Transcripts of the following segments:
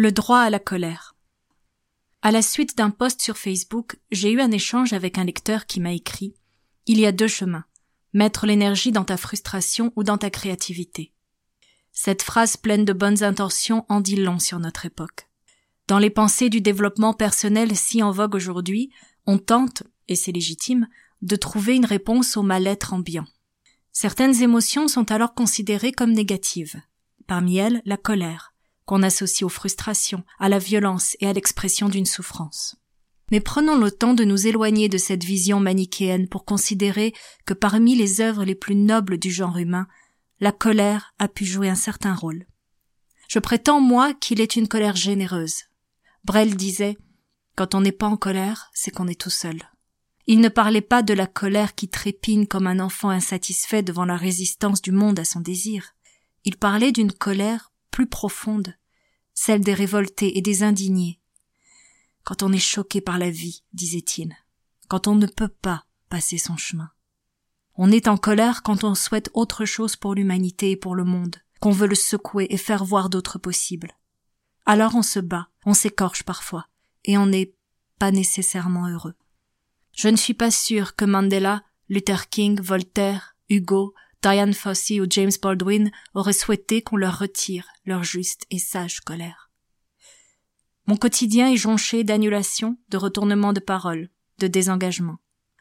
Le droit à la colère. À la suite d'un post sur Facebook, j'ai eu un échange avec un lecteur qui m'a écrit Il y a deux chemins. Mettre l'énergie dans ta frustration ou dans ta créativité. Cette phrase pleine de bonnes intentions en dit long sur notre époque. Dans les pensées du développement personnel si en vogue aujourd'hui, on tente, et c'est légitime, de trouver une réponse au mal-être ambiant. Certaines émotions sont alors considérées comme négatives. Parmi elles, la colère, qu'on associe aux frustrations, à la violence et à l'expression d'une souffrance. Mais prenons le temps de nous éloigner de cette vision manichéenne pour considérer que parmi les œuvres les plus nobles du genre humain, la colère a pu jouer un certain rôle. Je prétends, moi, qu'il est une colère généreuse. Brel disait, quand on n'est pas en colère, c'est qu'on est tout seul. Il ne parlait pas de la colère qui trépigne comme un enfant insatisfait devant la résistance du monde à son désir. Il parlait d'une colère plus profonde, celle des révoltés et des indignés. Quand on est choqué par la vie, disait-il, quand on ne peut pas passer son chemin. On est en colère quand on souhaite autre chose pour l'humanité et pour le monde, qu'on veut le secouer et faire voir d'autres possibles. Alors on se bat, on s'écorche parfois, et on n'est pas nécessairement heureux. Je ne suis pas sûr que Mandela, Luther King, Voltaire, Hugo, Diane Fossey ou James Baldwin auraient souhaité qu'on leur retire leur juste et sage colère. Mon quotidien est jonché d'annulations, de retournements de parole, de désengagement.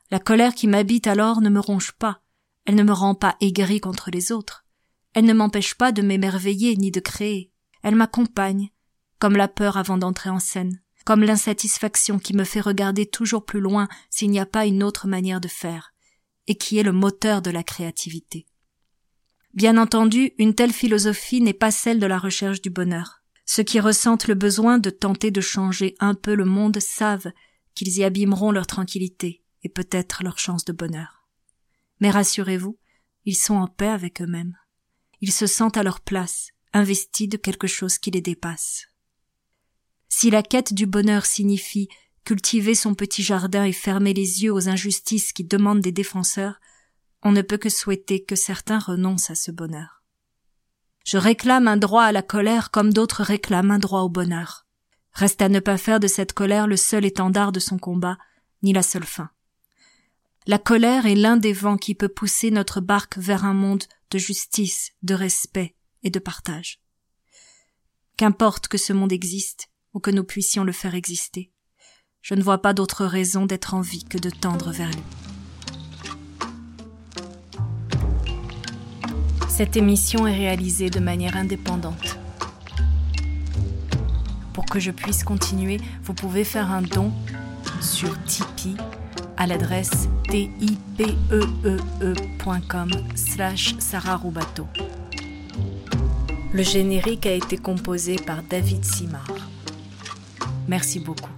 La colère qui m'habite alors ne me ronge pas, elle ne me rend pas aigri contre les autres, elle ne m'empêche pas de m'émerveiller ni de créer, elle m'accompagne, comme la peur avant d'entrer en scène, comme l'insatisfaction qui me fait regarder toujours plus loin s'il n'y a pas une autre manière de faire, et qui est le moteur de la créativité. Bien entendu, une telle philosophie n'est pas celle de la recherche du bonheur. Ceux qui ressentent le besoin de tenter de changer un peu le monde savent qu'ils y abîmeront leur tranquillité et peut-être leur chance de bonheur. Mais rassurez-vous, ils sont en paix avec eux-mêmes. Ils se sentent à leur place, investis de quelque chose qui les dépasse. Si la quête du bonheur signifie cultiver son petit jardin et fermer les yeux aux injustices qui demandent des défenseurs, on ne peut que souhaiter que certains renoncent à ce bonheur. Je réclame un droit à la colère comme d'autres réclament un droit au bonheur. Reste à ne pas faire de cette colère le seul étendard de son combat, ni la seule fin. La colère est l'un des vents qui peut pousser notre barque vers un monde de justice, de respect et de partage. Qu'importe que ce monde existe, ou que nous puissions le faire exister, je ne vois pas d'autre raison d'être en vie que de tendre vers lui. Cette émission est réalisée de manière indépendante. Pour que je puisse continuer, vous pouvez faire un don sur Tipeee à l'adresse tipeee.com slash Sarah Roubateau. Le générique a été composé par David Simard. Merci beaucoup.